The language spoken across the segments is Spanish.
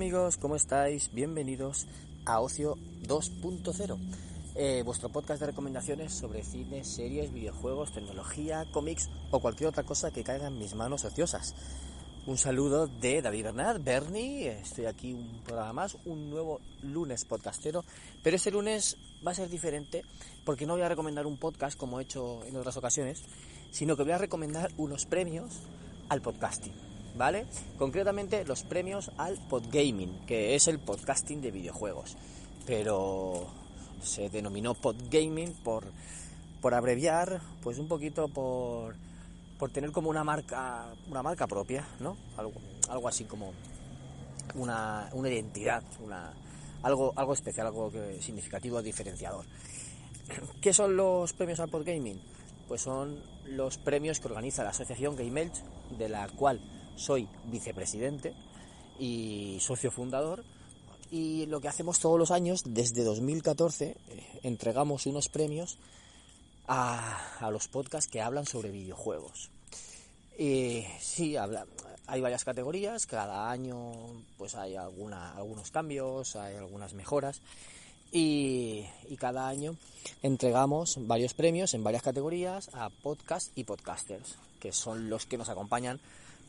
¿qué tal amigos? ¿Cómo estáis? Bienvenidos a Ocio 2.0, eh, vuestro podcast de recomendaciones sobre cine, series, videojuegos, tecnología, cómics o cualquier otra cosa que caiga en mis manos ociosas. Un saludo de David Bernat, Bernie, estoy aquí un programa más, un nuevo lunes podcastero, pero este lunes va a ser diferente porque no voy a recomendar un podcast como he hecho en otras ocasiones, sino que voy a recomendar unos premios al podcasting, ¿vale? Concretamente los premios al podgaming, que es el podcasting de videojuegos, pero se denominó podgaming por, por abreviar, pues un poquito por por tener como una marca, una marca propia, ¿no? Algo, algo así como una, una identidad, una, algo, algo especial, algo significativo, diferenciador. ¿Qué son los premios al Podgaming? Pues son los premios que organiza la asociación Game Elch, de la cual soy vicepresidente y socio fundador. Y lo que hacemos todos los años, desde 2014, eh, entregamos unos premios a, los podcasts que hablan sobre videojuegos. Y sí, hay varias categorías, cada año pues hay algunos cambios, hay algunas mejoras y, cada año entregamos varios premios en varias categorías a podcasts y podcasters, que son los que nos acompañan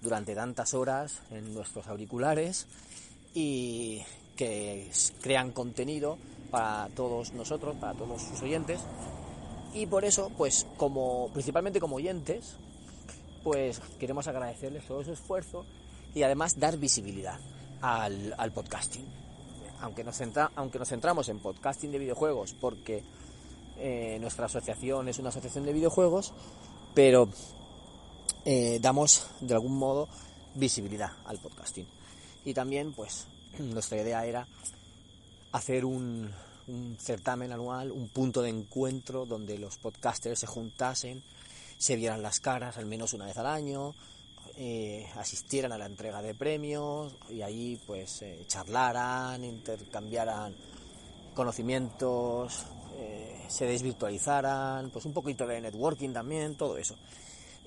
durante tantas horas en nuestros auriculares y que crean contenido para todos nosotros, para todos sus oyentes y por eso, pues como principalmente como oyentes, pues queremos agradecerles todo su esfuerzo y además dar visibilidad al, podcasting. Aunque nos, aunque nos centramos en podcasting de videojuegos, porque eh, nuestra asociación es una asociación de videojuegos, pero eh, damos de algún modo visibilidad al podcasting. Y también, pues, nuestra idea era hacer un, un certamen anual, un punto de encuentro donde los podcasters se juntasen, se vieran las caras al menos una vez al año, eh, asistieran a la entrega de premios y ahí pues eh, charlaran, intercambiaran conocimientos, eh, se desvirtualizaran, pues un poquito de networking también, todo eso.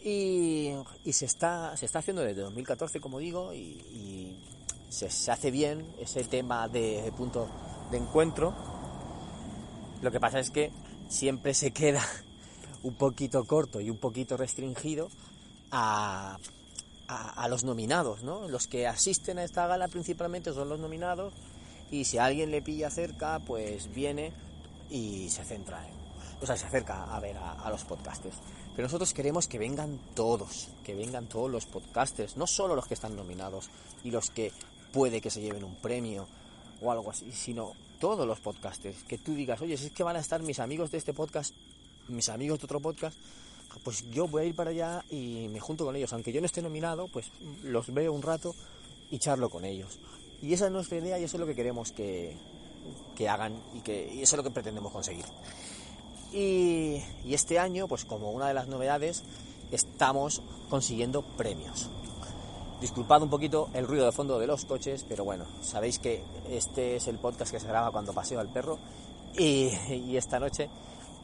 Y, se, está, se está haciendo desde 2014, como digo, y, se, hace bien ese tema de punto de encuentro lo que pasa es que siempre se queda un poquito corto y un poquito restringido a, los nominados, ¿no? Los que asisten a esta gala principalmente son los nominados y si alguien le pilla cerca, pues viene y se centra en, o sea, se acerca a ver a, a, los podcasters. Pero nosotros queremos que vengan todos, que vengan todos los podcasters, no solo los que están nominados y los que puede que se lleven un premio o algo así, sino todos los podcasters, que tú digas, oye, si es que van a estar mis amigos de este podcast, mis amigos de otro podcast, pues yo voy a ir para allá y me junto con ellos, aunque yo no esté nominado, pues los veo un rato y charlo con ellos. Y esa es nuestra idea y eso es lo que queremos que, que hagan y, que, y eso es lo que pretendemos conseguir. Y, este año, pues como una de las novedades, estamos consiguiendo premios. Disculpad un poquito el ruido de fondo de los coches, pero bueno, sabéis que este es el podcast que se graba cuando paseo al perro y, esta noche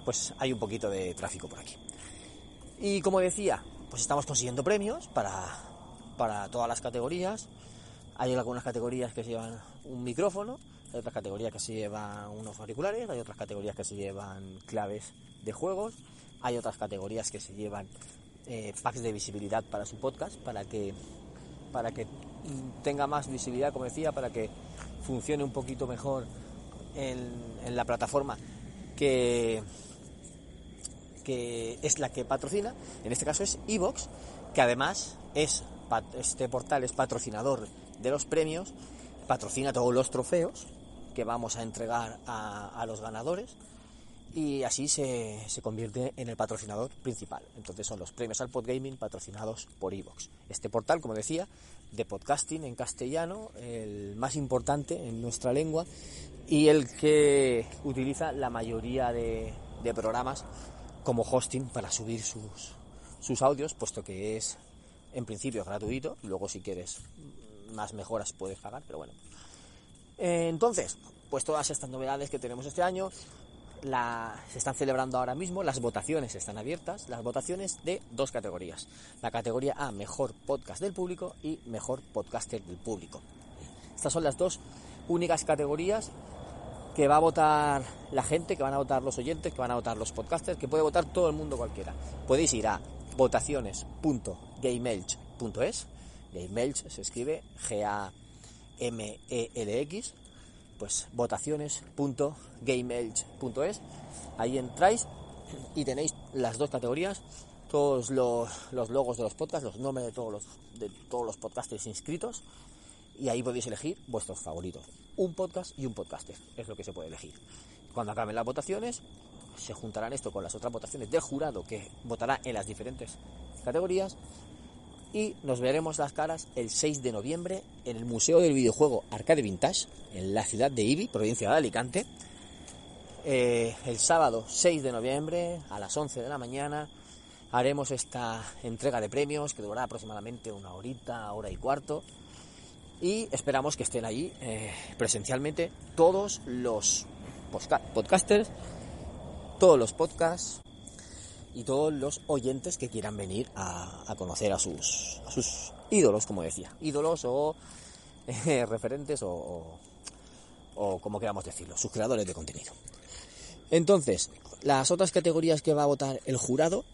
pues hay un poquito de tráfico por aquí. Y como decía, pues estamos consiguiendo premios para, para todas las categorías. Hay algunas categorías que se llevan un micrófono, hay otras categorías que se llevan unos auriculares, hay otras categorías que se llevan claves de juegos, hay otras categorías que se llevan eh, packs de visibilidad para su podcast, para que para que tenga más visibilidad, como decía, para que funcione un poquito mejor en, la plataforma que, que es la que patrocina, en este caso es Evox, que además es este portal es patrocinador de los premios, patrocina todos los trofeos que vamos a entregar a, a los ganadores y así se, se, convierte en el patrocinador principal. Entonces son los premios al Podgaming patrocinados por Evox. Este portal, como decía, de podcasting en castellano, el más importante en nuestra lengua y el que utiliza la mayoría de, de programas como hosting para subir sus, sus audios, puesto que es en principio gratuito, luego si quieres más mejoras puedes pagar, pero bueno. Entonces, pues todas estas novedades que tenemos este año, se están celebrando ahora mismo, las votaciones están abiertas, las votaciones de dos categorías. La categoría A, mejor podcast del público y mejor podcaster del público. Estas son las dos únicas categorías que va a votar la gente, que van a votar los oyentes, que van a votar los podcasters, que puede votar todo el mundo cualquiera. Podéis ir a votaciones.gameelch.es. Gameelch se escribe G-A-M-E-L-X. Pues votaciones.gameelch.es. Ahí entráis y tenéis las dos categorías, todos los, logos de los podcasts, los nombres de todos los, de todos los podcasters inscritos y ahí podéis elegir vuestros favoritos. Un podcast y un podcaster es lo que se puede elegir. Cuando acaben las votaciones, se juntarán esto con las otras votaciones del jurado que votará en las diferentes categorías y nos veremos las caras el 6 de noviembre en el Museo del Videojuego Arcade Vintage en la ciudad de Ibi, provincia de Alicante. Eh, el sábado 6 de noviembre a las 11 de la mañana haremos esta entrega de premios que durará aproximadamente una horita, hora y cuarto y esperamos que estén allí eh, presencialmente todos los podcasters, todos los podcasts y todos los oyentes que quieran venir a, conocer a sus, sus ídolos, como decía, ídolos o eh, referentes o, o como queramos decirlo, sus creadores de contenido. Entonces, las otras categorías que va a votar el jurado,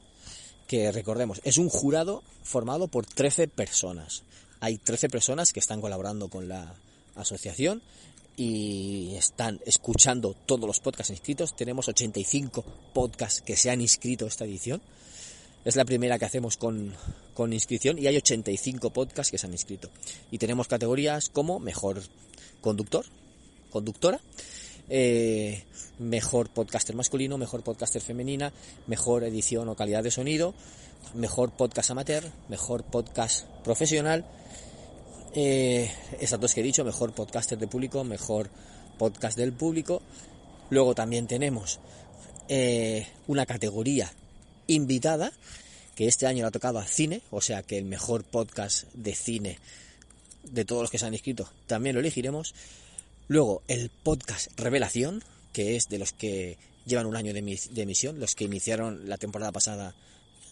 que recordemos, es un jurado formado por 13 personas. Hay 13 personas que están colaborando con la asociación y están escuchando todos los podcasts inscritos. Tenemos 85 podcasts que se han inscrito esta edición. Es la primera que hacemos con, con, inscripción y hay 85 podcasts que se han inscrito. Y tenemos categorías como mejor conductor, conductora, eh, mejor podcaster masculino, mejor podcaster femenina, mejor edición o calidad de sonido, mejor podcast amateur, mejor podcast profesional eh, esas dos que he dicho, mejor podcaster de público, mejor podcast del público. Luego también tenemos eh, una categoría invitada, que este año le ha tocado a cine, o sea que el mejor podcast de cine de todos los que se han inscrito también lo elegiremos. Luego el podcast Revelación, que es de los que llevan un año de, emisión, los que iniciaron la temporada pasada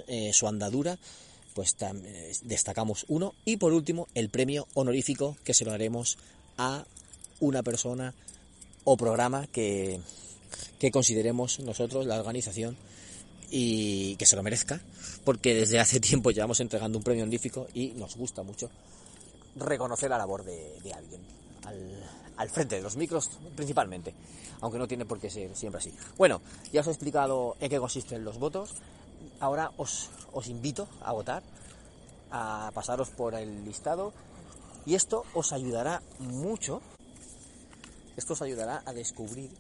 eh, su andadura pues eh, destacamos uno. Y por último, el premio honorífico que se lo haremos a una persona o programa que, que consideremos nosotros, la organización, y que se lo merezca, porque desde hace tiempo llevamos entregando un premio honorífico y nos gusta mucho reconocer la labor de, alguien al, al, frente de los micros principalmente, aunque no tiene por qué ser siempre así. Bueno, ya os he explicado en qué consisten los votos ahora os, invito a votar, a pasaros por el listado y esto os ayudará mucho, esto os ayudará a descubrir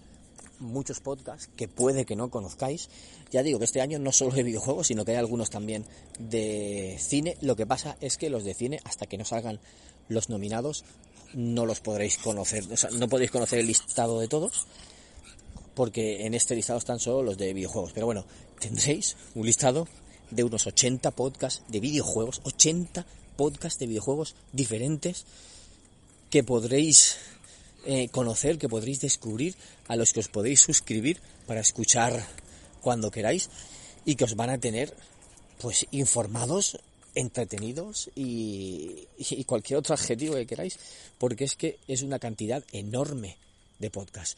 muchos podcasts que puede que no conozcáis. Ya digo que este año no solo de videojuegos, sino que hay algunos también de cine. Lo que pasa es que los de cine, hasta que no salgan los nominados, no los podréis conocer, o sea, no podéis conocer el listado de todos, porque en este listado están solo los de videojuegos. Pero bueno, tendréis un listado de unos 80 podcasts de videojuegos, 80 podcasts de videojuegos diferentes que podréis eh, conocer, que podréis descubrir, a los que os podéis suscribir para escuchar cuando queráis y que os van a tener pues informados, entretenidos y, y cualquier otro adjetivo que queráis, porque es que es una cantidad enorme de podcasts.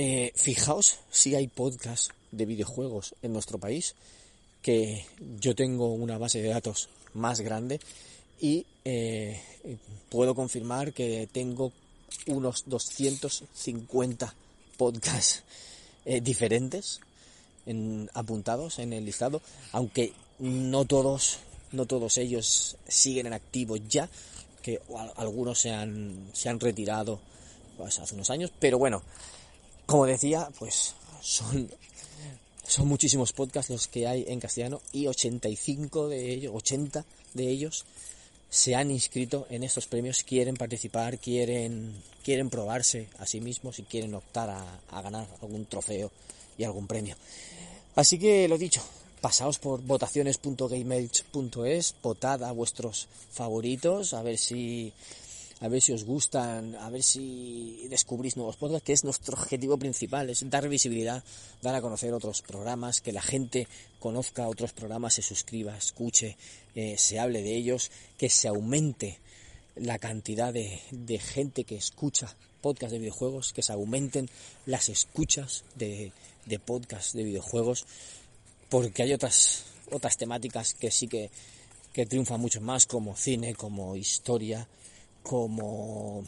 Eh, fijaos si hay podcasts de videojuegos en nuestro país, que yo tengo una base de datos más grande y eh, puedo confirmar que tengo unos 250 podcasts eh, diferentes apuntados en el listado, aunque no todos, no todos ellos siguen en activo ya, que algunos se han, se han retirado pues, hace unos años, pero bueno, como decía, pues son, son muchísimos podcasts los que hay en castellano y 85 de ellos, 80 de ellos se han inscrito en estos premios, quieren participar, quieren, quieren probarse a sí mismos y quieren optar a, ganar algún trofeo y algún premio. Así que lo dicho, pasaos por votaciones.gameage.es, votad a vuestros favoritos, a ver si a ver si os gustan, a ver si descubrís nuevos podcasts, que es nuestro objetivo principal, es dar visibilidad, dar a conocer otros programas, que la gente conozca otros programas, se suscriba, escuche, eh, se hable de ellos, que se aumente la cantidad de, de gente que escucha podcast de videojuegos, que se aumenten las escuchas de, de podcast de videojuegos, porque hay otras, otras temáticas que sí que, que triunfan mucho más, como cine, como historia, como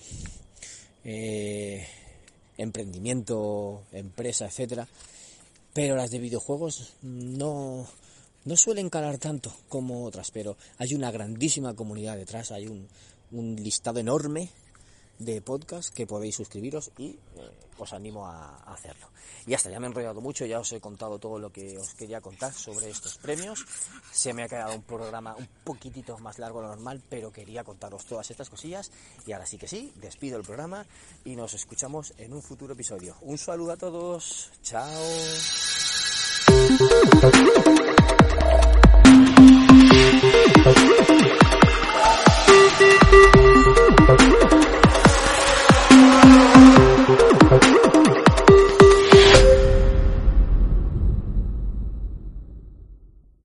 eh, emprendimiento, empresa, etcétera. Pero las de videojuegos no, no suelen calar tanto como otras, pero hay una grandísima comunidad detrás, hay un, un listado enorme de podcast que podéis suscribiros y eh, os animo a, hacerlo. Y hasta, ya me he enrollado mucho, ya os he contado todo lo que os quería contar sobre estos premios. Se me ha quedado un programa un poquitito más largo de lo normal, pero quería contaros todas estas cosillas. Y ahora sí que sí, despido el programa y nos escuchamos en un futuro episodio. Un saludo a todos, chao.